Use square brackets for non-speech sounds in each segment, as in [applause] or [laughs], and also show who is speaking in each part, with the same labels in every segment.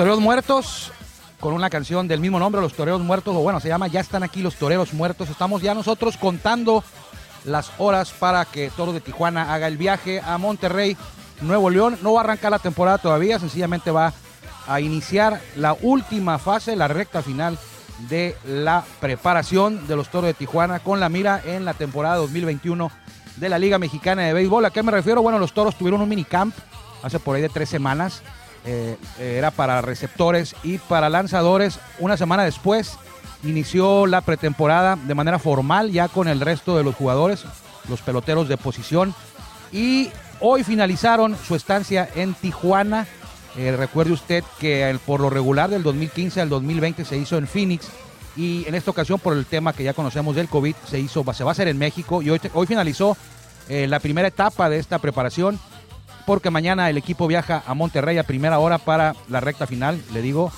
Speaker 1: Toreros Muertos, con una canción del mismo nombre, Los Toreros Muertos, o bueno, se llama Ya están aquí los Toreros Muertos. Estamos ya nosotros contando las horas para que Toro de Tijuana haga el viaje a Monterrey, Nuevo León. No va a arrancar la temporada todavía, sencillamente va a iniciar la última fase, la recta final de la preparación de los Toros de Tijuana con la mira en la temporada 2021 de la Liga Mexicana de Béisbol. ¿A qué me refiero? Bueno, los Toros tuvieron un minicamp hace por ahí de tres semanas. Eh, era para receptores y para lanzadores. Una semana después inició la pretemporada de manera formal ya con el resto de los jugadores, los peloteros de posición. Y hoy finalizaron su estancia en Tijuana. Eh, recuerde usted que por lo regular del 2015 al 2020 se hizo en Phoenix y en esta ocasión por el tema que ya conocemos del COVID se hizo, se va a hacer en México y hoy, hoy finalizó eh, la primera etapa de esta preparación porque mañana el equipo viaja a Monterrey a primera hora para la recta final, le digo,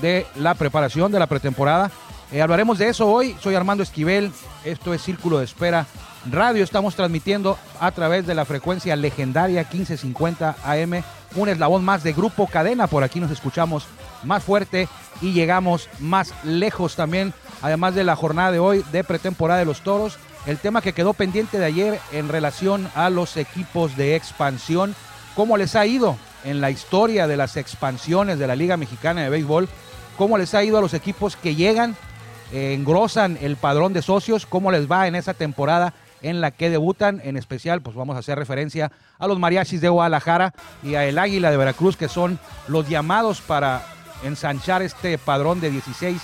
Speaker 1: de la preparación de la pretemporada. Eh, hablaremos de eso hoy. Soy Armando Esquivel. Esto es Círculo de Espera Radio. Estamos transmitiendo a través de la frecuencia legendaria 1550 AM. Un eslabón más de Grupo Cadena. Por aquí nos escuchamos más fuerte y llegamos más lejos también. Además de la jornada de hoy de pretemporada de los toros. El tema que quedó pendiente de ayer en relación a los equipos de expansión cómo les ha ido en la historia de las expansiones de la Liga Mexicana de Béisbol, cómo les ha ido a los equipos que llegan, eh, engrosan el padrón de socios, cómo les va en esa temporada en la que debutan, en especial, pues vamos a hacer referencia a los mariachis de Guadalajara y a el Águila de Veracruz, que son los llamados para ensanchar este padrón de 16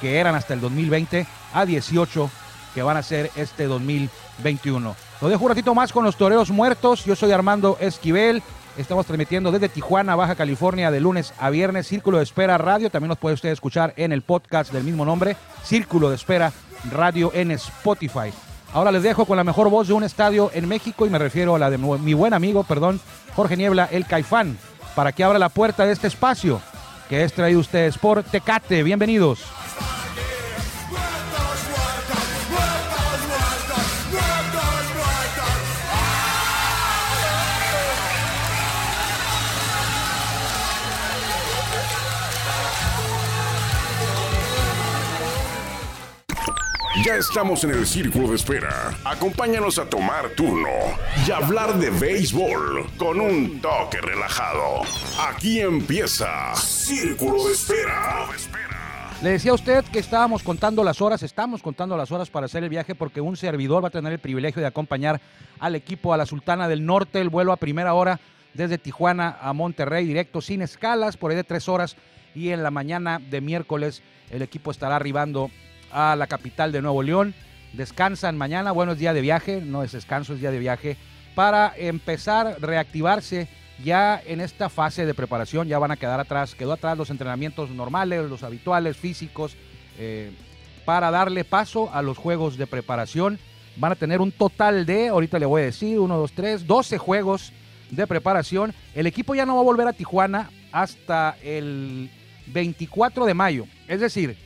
Speaker 1: que eran hasta el 2020 a 18 que van a ser este 2021. Lo dejo un ratito más con los toreros muertos. Yo soy Armando Esquivel. Estamos transmitiendo desde Tijuana, Baja California, de lunes a viernes. Círculo de Espera Radio. También nos puede usted escuchar en el podcast del mismo nombre. Círculo de Espera Radio en Spotify. Ahora les dejo con la mejor voz de un estadio en México y me refiero a la de mi buen amigo, perdón, Jorge Niebla, el Caifán, para que abra la puerta de este espacio que es traído ustedes por Tecate. Bienvenidos.
Speaker 2: Ya estamos en el círculo de espera. Acompáñanos a tomar turno y hablar de béisbol con un toque relajado. Aquí empieza Círculo de Espera.
Speaker 1: Le decía a usted que estábamos contando las horas, estamos contando las horas para hacer el viaje porque un servidor va a tener el privilegio de acompañar al equipo a la Sultana del Norte, el vuelo a primera hora desde Tijuana a Monterrey, directo sin escalas, por ahí de tres horas. Y en la mañana de miércoles el equipo estará arribando a la capital de Nuevo León. Descansan mañana, bueno, es día de viaje, no es descanso, es día de viaje, para empezar a reactivarse ya en esta fase de preparación. Ya van a quedar atrás, quedó atrás los entrenamientos normales, los habituales, físicos, eh, para darle paso a los juegos de preparación. Van a tener un total de, ahorita le voy a decir, 1, 2, 3, 12 juegos de preparación. El equipo ya no va a volver a Tijuana hasta el 24 de mayo. Es decir,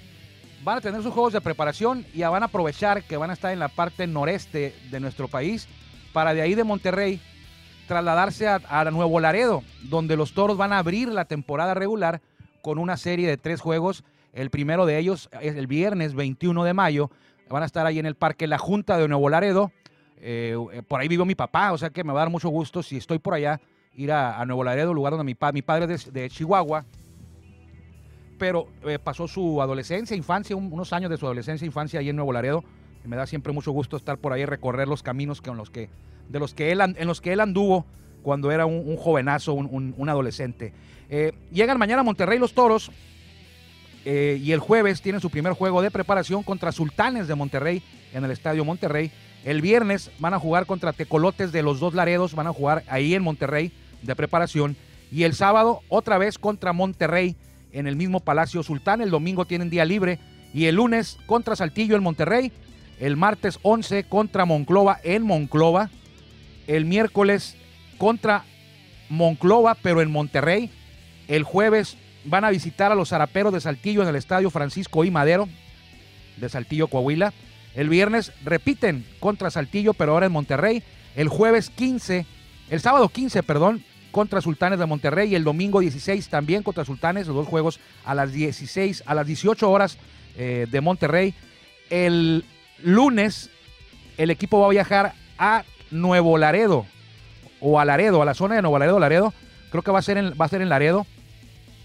Speaker 1: van a tener sus juegos de preparación y van a aprovechar que van a estar en la parte noreste de nuestro país para de ahí de Monterrey trasladarse a, Nuevo Laredo, donde los toros van a abrir la temporada regular con una serie de tres juegos. El primero de ellos es el viernes 21 de mayo. Van a estar ahí en el Parque La Junta de Nuevo Laredo. Eh, eh, por ahí vivo mi papá, o sea que me va a dar mucho gusto si estoy por allá ir a, Nuevo Laredo, lugar donde mi, mi padre es de Chihuahua pero eh, pasó su adolescencia, infancia, unos años de su adolescencia, infancia ahí en Nuevo Laredo. Me da siempre mucho gusto estar por ahí, recorrer los caminos los que, de los que él, en los que él anduvo cuando era un, jovenazo, un, adolescente. Eh, llegan mañana a Monterrey los Toros eh, y el jueves tienen su primer juego de preparación contra Sultanes de Monterrey en el Estadio Monterrey. El viernes van a jugar contra Tecolotes de los dos Laredos, van a jugar ahí en Monterrey de preparación. Y el sábado otra vez contra Monterrey en el mismo Palacio Sultán. El domingo tienen día libre y el lunes contra Saltillo en Monterrey. El martes 11 contra Monclova en Monclova. El miércoles contra Monclova, pero en Monterrey. El jueves van a visitar a los zaraperos de Saltillo en el Estadio Francisco I. Madero de Saltillo, Coahuila. El viernes repiten contra Saltillo, pero ahora en Monterrey. El jueves 15, el sábado 15, perdón, contra Sultanes de Monterrey y el domingo 16 también contra Sultanes, los dos juegos a las 16, a las 18 horas eh, de Monterrey. El lunes el equipo va a viajar a Nuevo Laredo o a Laredo, a la zona de Nuevo Laredo, Laredo. Creo que va a ser en, va a ser en Laredo.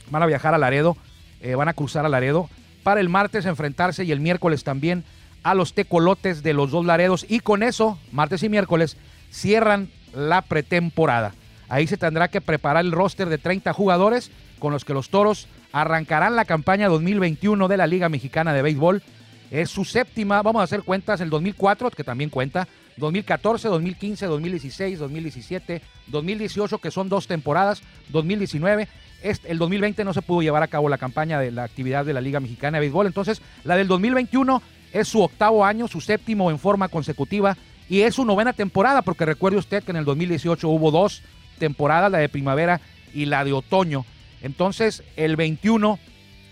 Speaker 1: Van a viajar a Laredo, eh, van a cruzar a Laredo para el martes enfrentarse y el miércoles también a los tecolotes de los dos Laredos y con eso, martes y miércoles, cierran la pretemporada. Ahí se tendrá que preparar el roster de 30 jugadores con los que los Toros arrancarán la campaña 2021 de la Liga Mexicana de Béisbol. Es su séptima, vamos a hacer cuentas, el 2004, que también cuenta, 2014, 2015, 2016, 2017, 2018, que son dos temporadas, 2019. Este, el 2020 no se pudo llevar a cabo la campaña de la actividad de la Liga Mexicana de Béisbol. Entonces, la del 2021 es su octavo año, su séptimo en forma consecutiva y es su novena temporada, porque recuerde usted que en el 2018 hubo dos temporadas, la de primavera y la de otoño. Entonces, el 21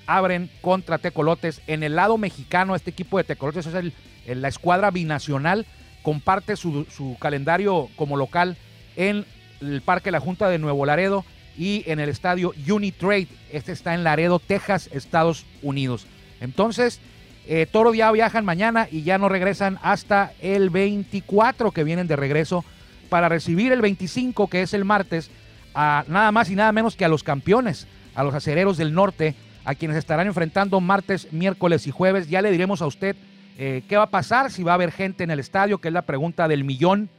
Speaker 1: abren contra Tecolotes. En el lado mexicano, este equipo de Tecolotes es el, la escuadra binacional, comparte su, su, calendario como local en el Parque La Junta de Nuevo Laredo y en el estadio Unitrade. Este está en Laredo, Texas, Estados Unidos. Entonces, eh, Toro ya viajan mañana y ya no regresan hasta el 24 que vienen de regreso para recibir el 25 que es el martes a nada más y nada menos que a los campeones, a los acereros del norte, a quienes estarán enfrentando martes, miércoles y jueves. Ya le diremos a usted eh, qué va a pasar, si va a haber gente en el estadio, que es la pregunta del millón.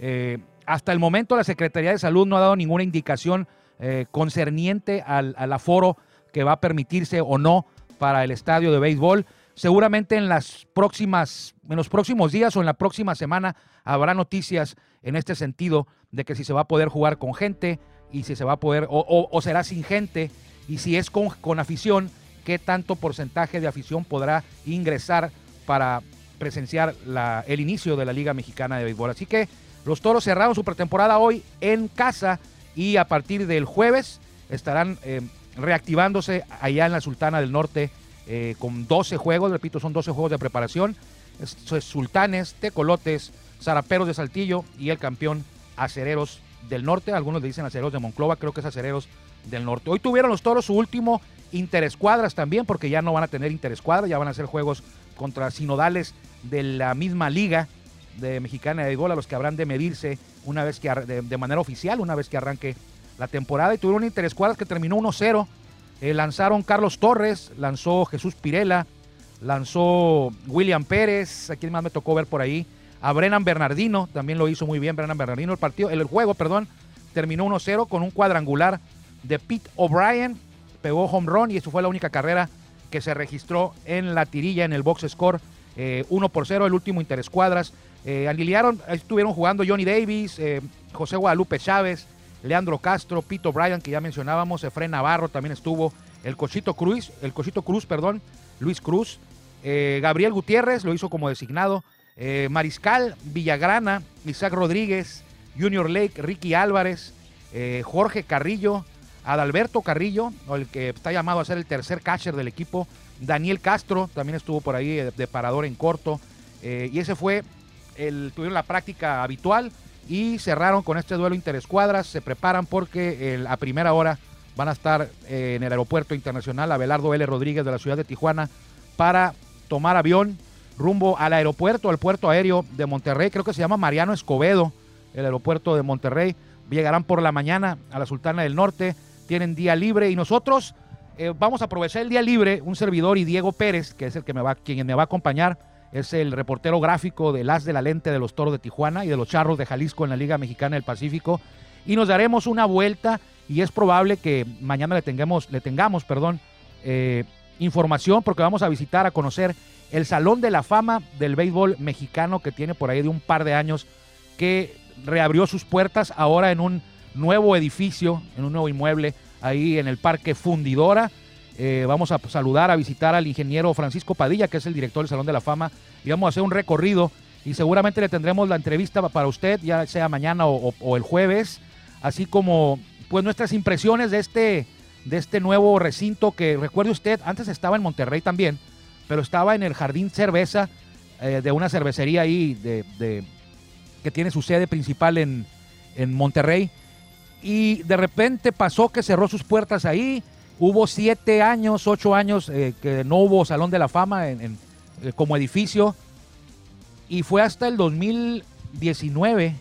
Speaker 1: Eh, hasta el momento la Secretaría de Salud no ha dado ninguna indicación eh, concerniente al, aforo que va a permitirse o no para el estadio de béisbol. Seguramente en las próximas, en los próximos días o en la próxima semana habrá noticias en este sentido de que si se va a poder jugar con gente y si se va a poder, o, será sin gente, y si es con, con afición, qué tanto porcentaje de afición podrá ingresar para presenciar el inicio de la Liga Mexicana de Béisbol. Así que los toros cerraron su pretemporada hoy en casa y a partir del jueves estarán eh, reactivándose allá en la Sultana del Norte eh, con 12 juegos, repito, son 12 juegos de preparación. Sultanes, Tecolotes, Zaraperos de Saltillo y el campeón Acereros del Norte. Algunos le dicen Acereros de Monclova, creo que es Acereros del Norte. Hoy tuvieron los toros su último interescuadras también, porque ya no van a tener interescuadras, ya van a ser juegos contra sinodales de la misma liga de Mexicana de Béisbol, a los que habrán de medirse una vez que de, manera oficial, una vez que arranque la temporada. Y tuvieron interescuadras que terminó 1-0. Eh, lanzaron Carlos Torres, lanzó Jesús Pirela, lanzó William Pérez, a quien más me tocó ver por ahí. A Brennan Bernardino, también lo hizo muy bien Brennan Bernardino. El partido, el juego, perdón, terminó 1-0 con un cuadrangular de Pete O'Brien. Pegó home run y eso fue la única carrera que se registró en la tirilla, en el box score. 1 eh, por 0, el último interescuadras. Eh, aliliaron, estuvieron jugando Johnny Davis, eh, José Guadalupe Chávez, Leandro Castro, Pito Bryan, que ya mencionábamos, Efren Navarro también estuvo, el Cochito Cruz, el Cochito Cruz, perdón, Luis Cruz, eh, Gabriel Gutiérrez lo hizo como designado, Mariscal Villagrana, Isaac Rodríguez, Junior Lake, Ricky Álvarez, Jorge Carrillo, Adalberto Carrillo, el que está llamado a ser el tercer catcher del equipo, Daniel Castro también estuvo por ahí de, parador en corto, y ese fue tuvieron la práctica habitual y cerraron con este duelo interescuadras. Se preparan porque a primera hora van a estar eh, en el aeropuerto internacional Abelardo L. Rodríguez de la ciudad de Tijuana para tomar avión rumbo al aeropuerto, al puerto aéreo de Monterrey. Creo que se llama Mariano Escobedo, el aeropuerto de Monterrey. Llegarán por la mañana a la Sultana del Norte. Tienen día libre y nosotros eh, vamos a aprovechar el día libre. Un servidor y Diego Pérez, que es el que me va, quien me va a acompañar es el reportero gráfico del As de la Lente de los Toros de Tijuana y de los Charros de Jalisco en la Liga Mexicana del Pacífico. Y nos daremos una vuelta y es probable que mañana le tengamos, le tengamos perdón, eh, información porque vamos a visitar, a conocer el Salón de la Fama del Béisbol Mexicano que tiene por ahí de un par de años que reabrió sus puertas ahora en un nuevo edificio, en un nuevo inmueble ahí en el Parque Fundidora. Eh, vamos a saludar, a visitar al ingeniero Francisco Padilla, que es el director del Salón de la Fama, y vamos a hacer un recorrido y seguramente le tendremos la entrevista para usted, ya sea mañana o, el jueves, así como pues nuestras impresiones de este, de este nuevo recinto que recuerde usted, antes estaba en Monterrey también, pero estaba en el Jardín Cerveza eh, de una cervecería ahí de, que tiene su sede principal en, en Monterrey y de repente pasó que cerró sus puertas ahí. Hubo siete años, ocho años eh, que no hubo Salón de la Fama en, eh, como edificio. Y fue hasta el 2019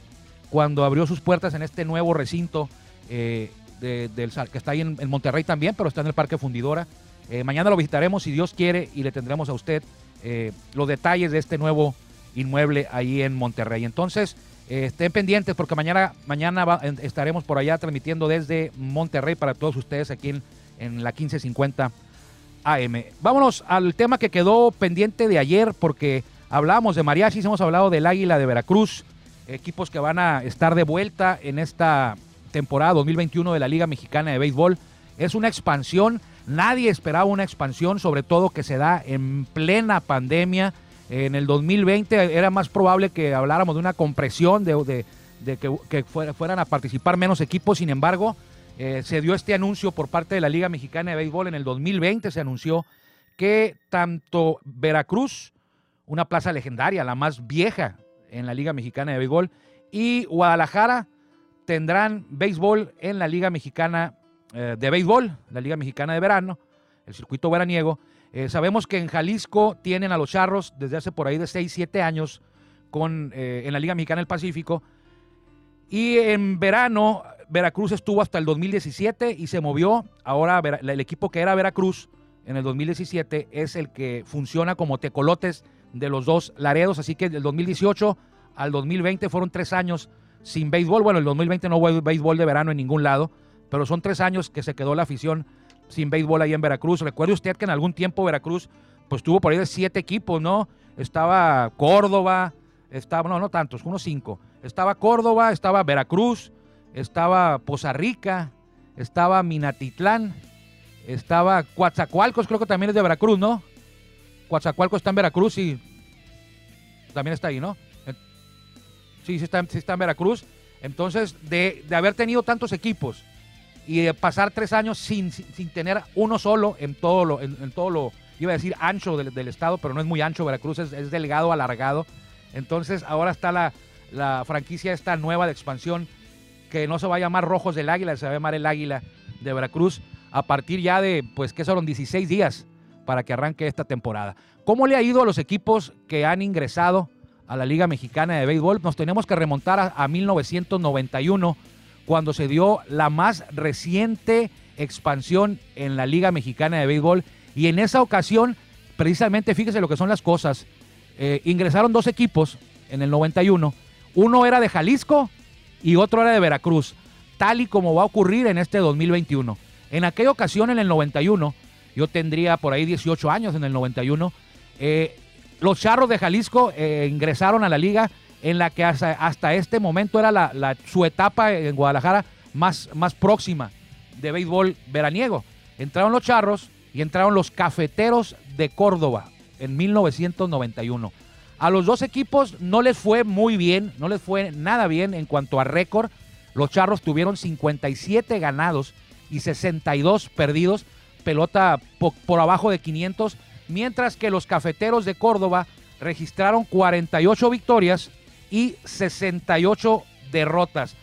Speaker 1: cuando abrió sus puertas en este nuevo recinto eh, del, que está ahí en, Monterrey también, pero está en el Parque Fundidora. Mañana lo visitaremos si Dios quiere y le tendremos a usted los detalles de este nuevo inmueble ahí en Monterrey. Entonces, eh, estén pendientes porque mañana, mañana estaremos por allá transmitiendo desde Monterrey para todos ustedes aquí en, en la 1550 AM. Vámonos al tema que quedó pendiente de ayer porque hablamos de mariachis, hemos hablado del Águila de Veracruz, equipos que van a estar de vuelta en esta temporada 2021 de la Liga Mexicana de Béisbol. Es una expansión, nadie esperaba una expansión, sobre todo que se da en plena pandemia en el 2020 era más probable que habláramos de una compresión, de, que, fueran a participar menos equipos. Sin embargo, eh, se dio este anuncio por parte de la Liga Mexicana de Béisbol en el 2020. Se anunció que tanto Veracruz, una plaza legendaria, la más vieja en la Liga Mexicana de Béisbol, y Guadalajara tendrán béisbol en la Liga Mexicana eh, de Béisbol, la Liga Mexicana de Verano, el circuito veraniego. Eh, sabemos que en Jalisco tienen a los Charros desde hace por ahí de 6, 7 años con, eh, en la Liga Mexicana del Pacífico. Y en verano, Veracruz estuvo hasta el 2017 y se movió. Ahora el equipo que era Veracruz en el 2017 es el que funciona como tecolotes de los dos Laredos. Así que del 2018 al 2020 fueron tres años sin béisbol. Bueno, el 2020 no hubo béisbol de verano en ningún lado, pero son tres años que se quedó la afición sin béisbol ahí en Veracruz. Recuerde usted que en algún tiempo Veracruz pues tuvo por ahí de siete equipos, ¿no? Estaba Córdoba, estaba, no, no tantos, unos cinco. Estaba Córdoba, estaba Veracruz, estaba Poza Rica, estaba Minatitlán, estaba Coatzacoalcos, creo que también es de Veracruz, ¿no? Coatzacoalcos está en Veracruz y también está ahí, ¿no? Sí, sí está, sí está en Veracruz. Entonces, de, de haber tenido tantos equipos, y de pasar tres años sin, sin, tener uno solo en todo lo, en, todo lo, iba a decir ancho del, estado, pero no es muy ancho, Veracruz es, es delgado, alargado. Entonces ahora está la, la, franquicia esta nueva de expansión que no se va a llamar Rojos del Águila, se va a llamar el Águila de Veracruz a partir ya de, pues que son 16 días para que arranque esta temporada. ¿Cómo le ha ido a los equipos que han ingresado a la Liga Mexicana de Béisbol? Nos tenemos que remontar a, a 1991 cuando se dio la más reciente expansión en la Liga Mexicana de Béisbol. Y en esa ocasión, precisamente, fíjese lo que son las cosas, eh, ingresaron dos equipos en el 91. Uno era de Jalisco y otro era de Veracruz, tal y como va a ocurrir en este 2021. En aquella ocasión, en el 91, yo tendría por ahí 18 años en el 91, eh, los Charros de Jalisco eh, ingresaron a la liga en la que hasta, este momento era la, su etapa en Guadalajara más, más próxima de béisbol veraniego. Entraron los Charros y entraron los Cafeteros de Córdoba en 1991. A los dos equipos no les fue muy bien, no les fue nada bien en cuanto a récord. Los Charros tuvieron 57 ganados y 62 perdidos, pelota por abajo de 500, mientras que los Cafeteros de Córdoba registraron 48 victorias y 68 derrotas.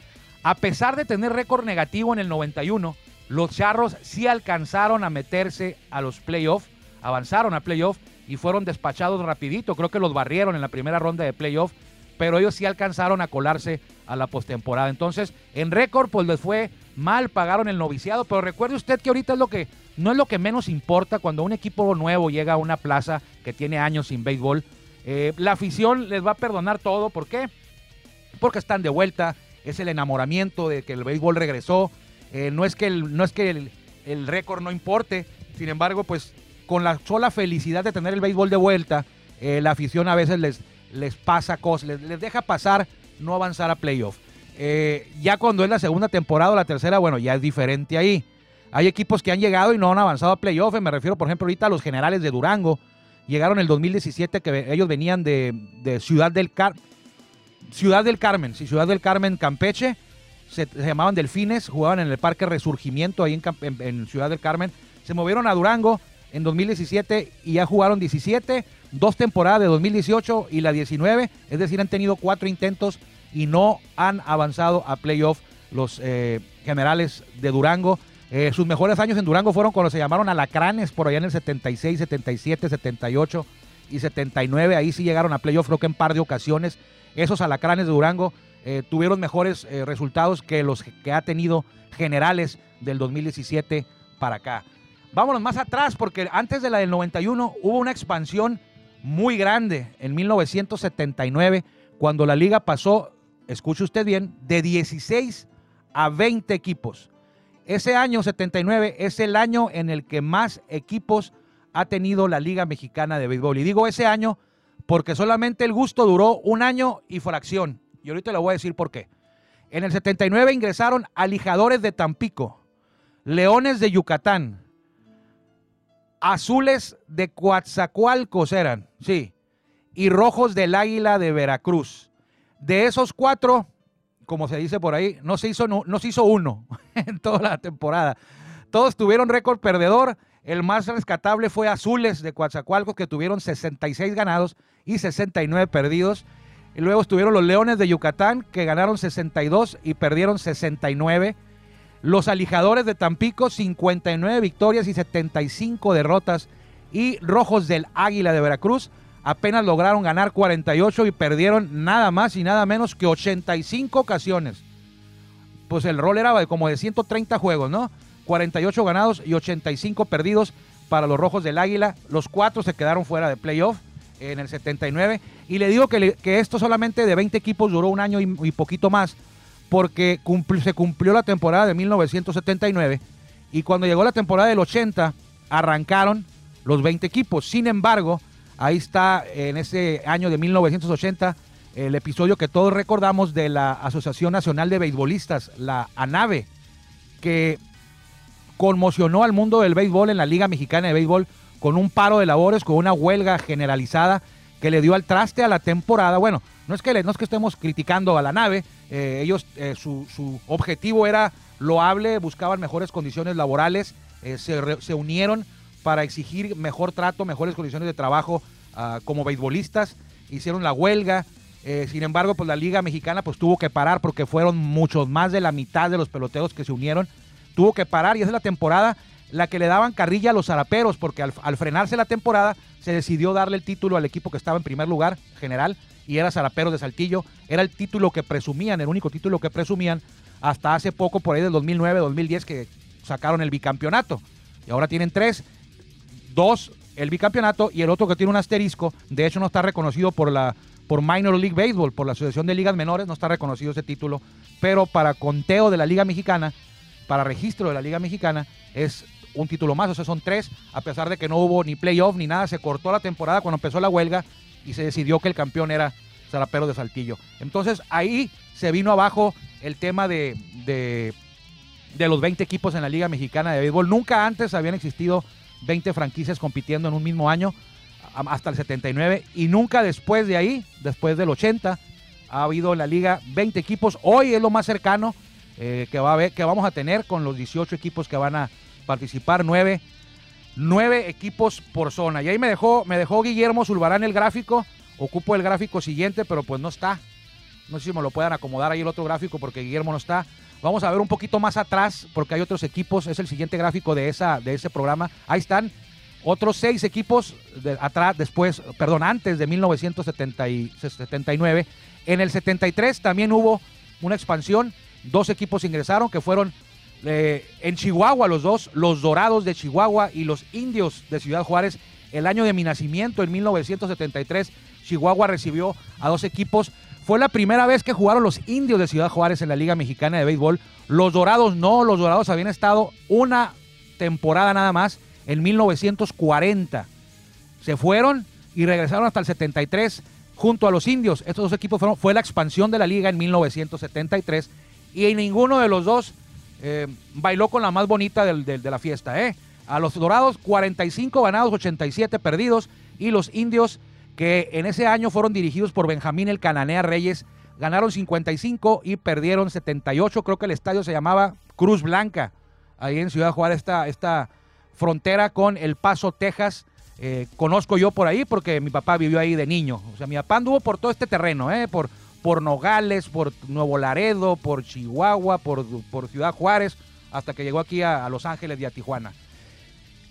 Speaker 1: A pesar de tener récord negativo en el 91, los Charros sí alcanzaron a meterse a los playoffs, avanzaron a playoffs y fueron despachados rapidito. Creo que los barrieron en la primera ronda de playoffs, pero ellos sí alcanzaron a colarse a la postemporada. Entonces, en récord, pues les fue mal, pagaron el noviciado, pero recuerde usted que ahorita es lo que no es lo que menos importa cuando un equipo nuevo llega a una plaza que tiene años sin béisbol eh, la afición les va a perdonar todo. ¿Por qué? Porque están de vuelta. Es el enamoramiento de que el béisbol regresó. Eh, no es que, el, no es que el, récord no importe. Sin embargo, pues con la sola felicidad de tener el béisbol de vuelta, eh, la afición a veces les, les pasa cosas, les, deja pasar no avanzar a playoff. ya cuando es la segunda temporada o la tercera, bueno, ya es diferente ahí. Hay equipos que han llegado y no han avanzado a playoff. Me refiero, por ejemplo, ahorita a los generales de Durango, Llegaron el 2017 que ellos venían de, Ciudad del Carmen. Ciudad del Carmen, sí, Ciudad del Carmen, Campeche. Se, llamaban Delfines, jugaban en el Parque Resurgimiento ahí en, Ciudad del Carmen. Se movieron a Durango en 2017 y ya jugaron 17, dos temporadas de 2018 y la 19. Es decir, han tenido cuatro intentos y no han avanzado a playoff los eh, generales de Durango. Eh, sus mejores años en Durango fueron cuando se llamaron Alacranes, por allá en el 76, 77, 78 y 79. Ahí sí llegaron a playoff, creo que en par de ocasiones. Esos Alacranes de Durango eh, tuvieron mejores resultados que los que ha tenido generales del 2017 para acá. Vámonos más atrás, porque antes de la del 91 hubo una expansión muy grande en 1979, cuando la liga pasó, escuche usted bien, de 16 a 20 equipos. Ese año 79 es el año en el que más equipos ha tenido la Liga Mexicana de Béisbol. Y digo ese año porque solamente el gusto duró un año y fracción. Y ahorita le voy a decir por qué. En el 79 ingresaron Alijadores de Tampico, Leones de Yucatán, Azules de Coatzacoalcos eran, sí, y Rojos del Águila de Veracruz. De esos cuatro, como se dice por ahí, no se hizo, no, se hizo uno [laughs] en toda la temporada. Todos tuvieron récord perdedor. El más rescatable fue Azules de Coatzacoalcos, que tuvieron 66 ganados y 69 perdidos. Y luego estuvieron los Leones de Yucatán, que ganaron 62 y perdieron 69. Los Alijadores de Tampico, 59 victorias y 75 derrotas. Y Rojos del Águila de Veracruz, apenas lograron ganar 48 y perdieron nada más y nada menos que 85 ocasiones. Pues el rol era como de 130 juegos, ¿no? 48 ganados y 85 perdidos para los Rojos del Águila. Los cuatro se quedaron fuera de playoff en el 79. Y le digo que, esto solamente de 20 equipos duró un año y, poquito más, porque se cumplió la temporada de 1979. Y cuando llegó la temporada del 80, arrancaron los 20 equipos. Sin embargo, Ahí está en ese año de 1980 el episodio que todos recordamos de la Asociación Nacional de Beisbolistas, la ANAVE, que conmocionó al mundo del béisbol en la Liga Mexicana de Béisbol con un paro de labores, con una huelga generalizada que le dio al traste a la temporada. Bueno, no es que, no es que estemos criticando a la nave, eh, ellos, eh, su, objetivo era loable, buscaban mejores condiciones laborales, eh, se, se unieron para exigir mejor trato, mejores condiciones de trabajo ah, como beisbolistas. Hicieron la huelga. Eh, sin embargo, pues la Liga Mexicana pues tuvo que parar porque fueron muchos más de la mitad de los peloteros que se unieron. Tuvo que parar y esa es la temporada la que le daban carrilla a los zaraperos porque al, frenarse la temporada se decidió darle el título al equipo que estaba en primer lugar, general, y era Zaraperos de Saltillo. Era el título que presumían, el único título que presumían hasta hace poco, por ahí del 2009, 2010, que sacaron el bicampeonato. Y ahora tienen tres dos el bicampeonato y el otro que tiene un asterisco, de hecho no está reconocido por la por Minor League Baseball, por la Asociación de Ligas Menores, no está reconocido ese título, pero para conteo de la Liga Mexicana, para registro de la Liga Mexicana, es un título más, o sea, son tres, a pesar de que no hubo ni playoff ni nada, se cortó la temporada cuando empezó la huelga y se decidió que el campeón era Zarapero de Saltillo. Entonces ahí se vino abajo el tema de, de, de los 20 equipos en la Liga Mexicana de Béisbol. Nunca antes habían existido 20 franquicias compitiendo en un mismo año hasta el 79 y nunca después de ahí, después del 80, ha habido en la liga 20 equipos. Hoy es lo más cercano eh, que, va a que vamos a tener con los 18 equipos que van a participar, 9, equipos por zona. Y ahí me dejó, me dejó Guillermo Zulbarán el gráfico. Ocupo el gráfico siguiente, pero pues no está. No sé si me lo puedan acomodar ahí el otro gráfico porque Guillermo no está. Vamos a ver un poquito más atrás, porque hay otros equipos, es el siguiente gráfico de, esa, de ese programa. Ahí están otros seis equipos atrás, después, perdón, antes de 1979. En el 73 también hubo una expansión, dos equipos ingresaron que fueron eh, en Chihuahua los dos, los Dorados de Chihuahua y los Indios de Ciudad Juárez. El año de mi nacimiento, en 1973, Chihuahua recibió a dos equipos fue la primera vez que jugaron los indios de Ciudad Juárez en la Liga Mexicana de Béisbol. Los Dorados no, los Dorados habían estado una temporada nada más en 1940. Se fueron y regresaron hasta el 73 junto a los indios. Estos dos equipos fueron, fue la expansión de la liga en 1973 y ninguno de los dos eh, bailó con la más bonita de la fiesta. ¿eh? A los Dorados 45 ganados, 87 perdidos y los indios que en ese año fueron dirigidos por Benjamín el Cananea Reyes. Ganaron 55 y perdieron 78. Creo que el estadio se llamaba Cruz Blanca, ahí en Ciudad Juárez, esta, esta frontera con El Paso, Texas. Eh, conozco yo por ahí porque mi papá vivió ahí de niño. O sea, mi papá anduvo por todo este terreno, eh, por, por Nogales, por Nuevo Laredo, por Chihuahua, por, por Ciudad Juárez, hasta que llegó aquí a, Los Ángeles y a Tijuana.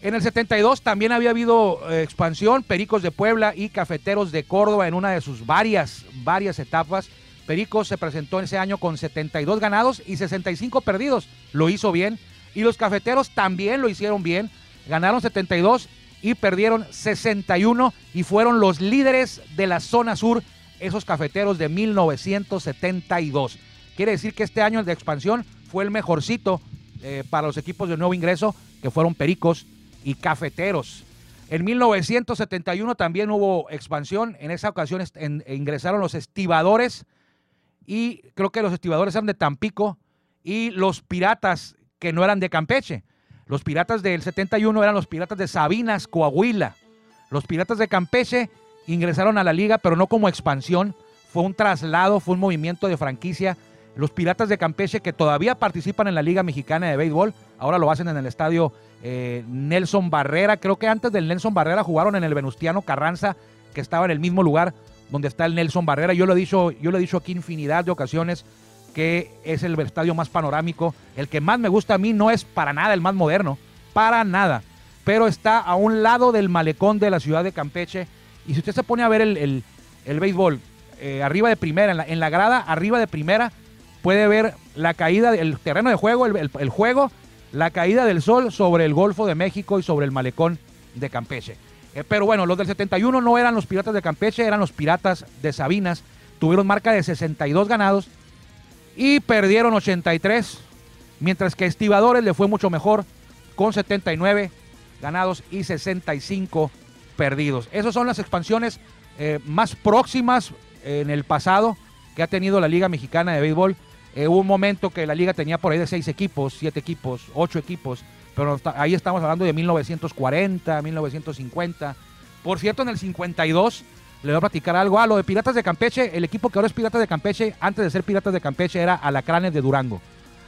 Speaker 1: En el 72 también había habido eh, expansión, Pericos de Puebla y Cafeteros de Córdoba en una de sus varias, varias etapas. Pericos se presentó ese año con 72 ganados y 65 perdidos. Lo hizo bien. Y los Cafeteros también lo hicieron bien. Ganaron 72 y perdieron 61 y fueron los líderes de la zona sur, esos cafeteros de 1972. Quiere decir que este año de expansión fue el mejorcito eh, para los equipos de nuevo ingreso, que fueron Pericos y Cafeteros. En 1971 también hubo expansión. En esa ocasión ingresaron los estibadores y creo que los estibadores eran de Tampico y los piratas que no eran de Campeche. Los piratas del 71 eran los piratas de Sabinas, Coahuila. Los piratas de Campeche ingresaron a la liga, pero no como expansión. Fue un traslado, fue un movimiento de franquicia. Los piratas de Campeche que todavía participan en la Liga Mexicana de Béisbol, ahora lo hacen en el estadio eh, Nelson Barrera. Creo que antes del Nelson Barrera jugaron en el Venustiano Carranza, que estaba en el mismo lugar donde está el Nelson Barrera. Yo lo he dicho, yo lo he dicho aquí infinidad de ocasiones que es el estadio más panorámico. El que más me gusta a mí no es para nada el más moderno, para nada. Pero está a un lado del malecón de la ciudad de Campeche. Y si usted se pone a ver el, béisbol eh, arriba de primera, en la, grada arriba de primera, puede ver la caída del terreno de juego, el, juego, la caída del sol sobre el Golfo de México y sobre el malecón de Campeche. Eh, pero bueno, los del 71 no eran los piratas de Campeche, eran los piratas de Sabinas. Tuvieron marca de 62 ganados y perdieron 83, mientras que Estibadores le fue mucho mejor con 79 ganados y 65 perdidos. Esas son las expansiones eh, más próximas en el pasado que ha tenido la Liga Mexicana de Béisbol. Eh, hubo un momento que la liga tenía por ahí de seis equipos, siete equipos, ocho equipos, pero ahí estamos hablando de 1940, 1950. Por cierto, en el 52 le voy a platicar algo. Ah, lo de Piratas de Campeche, el equipo que ahora es Piratas de Campeche, antes de ser Piratas de Campeche era Alacranes de Durango.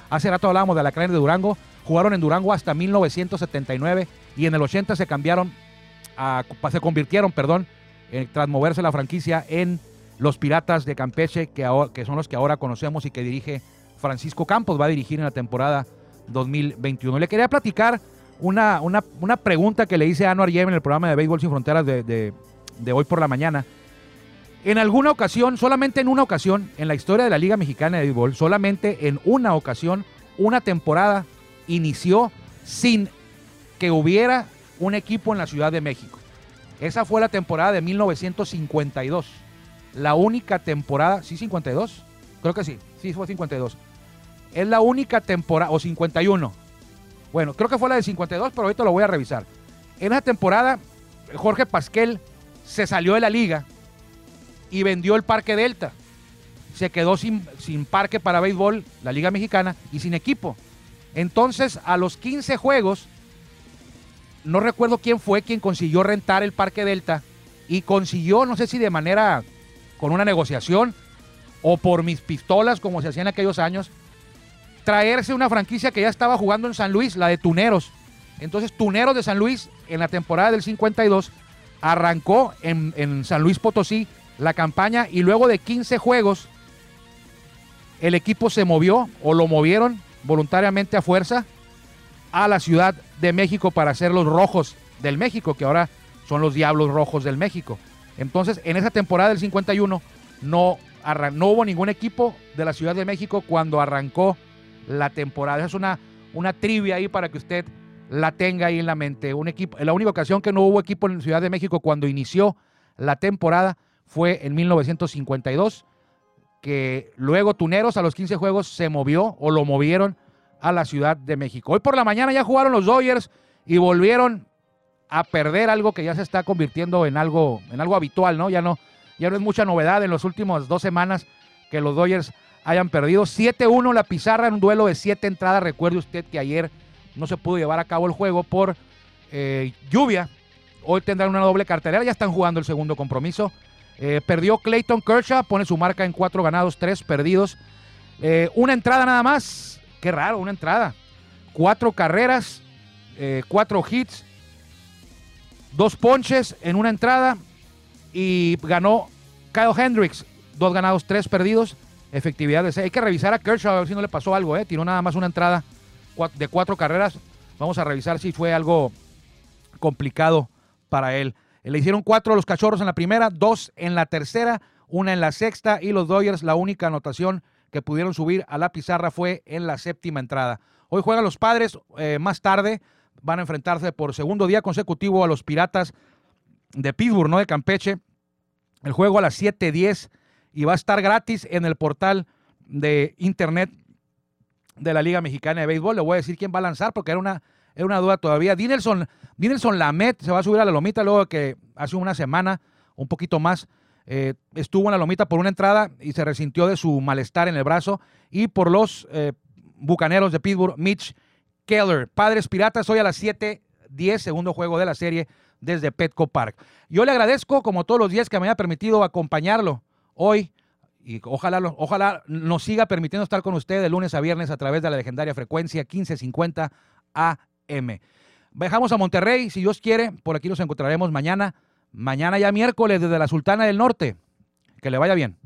Speaker 1: Hace rato hablábamos de Alacranes de Durango. Jugaron en Durango hasta 1979 y en el 80 se cambiaron, se convirtieron, perdón, tras moverse la franquicia en los Piratas de Campeche, que, son los que ahora conocemos y que dirige Francisco Campos, va a dirigir en la temporada 2021. Le quería platicar una, una, pregunta que le hice a Anuar Yem en el programa de Béisbol Sin Fronteras de de hoy por la mañana. En alguna ocasión, solamente en una ocasión, en la historia de la Liga Mexicana de Béisbol, solamente en una ocasión, una temporada inició sin que hubiera un equipo en la Ciudad de México. Esa fue la temporada de 1952. La única temporada, sí, 52, creo que sí, sí fue 52. Es la única temporada, o 51. Bueno, creo que fue la de 52, pero ahorita lo voy a revisar. En esa temporada, Jorge Pasquel se salió de la liga y vendió el Parque Delta. Se quedó sin, sin parque para béisbol, la Liga Mexicana, y sin equipo. Entonces, a los 15 juegos, no recuerdo quién fue quien consiguió rentar el Parque Delta y consiguió, no sé si de manera con una negociación o por mis pistolas, como se hacía en aquellos años, traerse una franquicia que ya estaba jugando en San Luis, la de Tuneros. Entonces, Tuneros de San Luis, en la temporada del 52, arrancó en, San Luis Potosí la campaña y luego de 15 juegos el equipo se movió o lo movieron voluntariamente a fuerza a la Ciudad de México para ser los rojos del México, que ahora son los Diablos Rojos del México. Entonces, en esa temporada del 51 no, no hubo ningún equipo de la Ciudad de México cuando arrancó la temporada. Esa es una, una trivia ahí para que usted la tenga ahí en la mente. Un equipo, la única ocasión que no hubo equipo en Ciudad de México cuando inició la temporada fue en 1952, que luego Tuneros a los 15 juegos se movió o lo movieron a la Ciudad de México. Hoy por la mañana ya jugaron los Dodgers y volvieron a perder algo que ya se está convirtiendo en algo, en algo habitual, ¿no? Ya no, ya no es mucha novedad en las últimas dos semanas que los Dodgers hayan perdido. 7-1 la pizarra en un duelo de siete entradas. Recuerde usted que ayer no se pudo llevar a cabo el juego por eh, lluvia. Hoy tendrán una doble cartelera, ya están jugando el segundo compromiso. Eh, perdió Clayton Kershaw, pone su marca en cuatro ganados, tres perdidos. Eh, una entrada nada más, qué raro, una entrada. Cuatro carreras, cuatro hits, dos ponches en una entrada y ganó Kyle Hendricks dos ganados, tres perdidos, efectividad de seis. Hay que revisar a Kershaw a ver si no le pasó algo, ¿eh? Tiró nada más una entrada de cuatro carreras. Vamos a revisar si fue algo complicado para él. Le hicieron cuatro los cachorros en la primera, dos en la tercera, una en la sexta y los Dodgers la única anotación que pudieron subir a la pizarra fue en la séptima entrada. Hoy juegan los padres eh, más tarde, van a enfrentarse por segundo día consecutivo a los Piratas de Pittsburgh, no de Campeche. El juego a las 7:10 y va a estar gratis en el portal de internet de la Liga Mexicana de Béisbol. Le voy a decir quién va a lanzar porque era una, era una duda todavía. Dinelson, Dinelson Lamet se va a subir a la lomita luego que hace una semana, un poquito más, eh, estuvo en la lomita por una entrada y se resintió de su malestar en el brazo. Y por los eh, bucaneros de Pittsburgh, Mitch Keller. Padres Piratas, hoy a las 7:10, segundo juego de la serie desde Petco Park. Yo le agradezco, como todos los días, que me haya permitido acompañarlo hoy y ojalá, ojalá nos siga permitiendo estar con usted de lunes a viernes a través de la legendaria frecuencia 1550 AM. Viajamos a Monterrey, si Dios quiere, por aquí nos encontraremos mañana, mañana ya miércoles desde la Sultana del Norte. Que le vaya bien.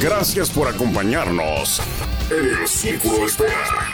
Speaker 2: Gracias por acompañarnos en el Círculo Espera.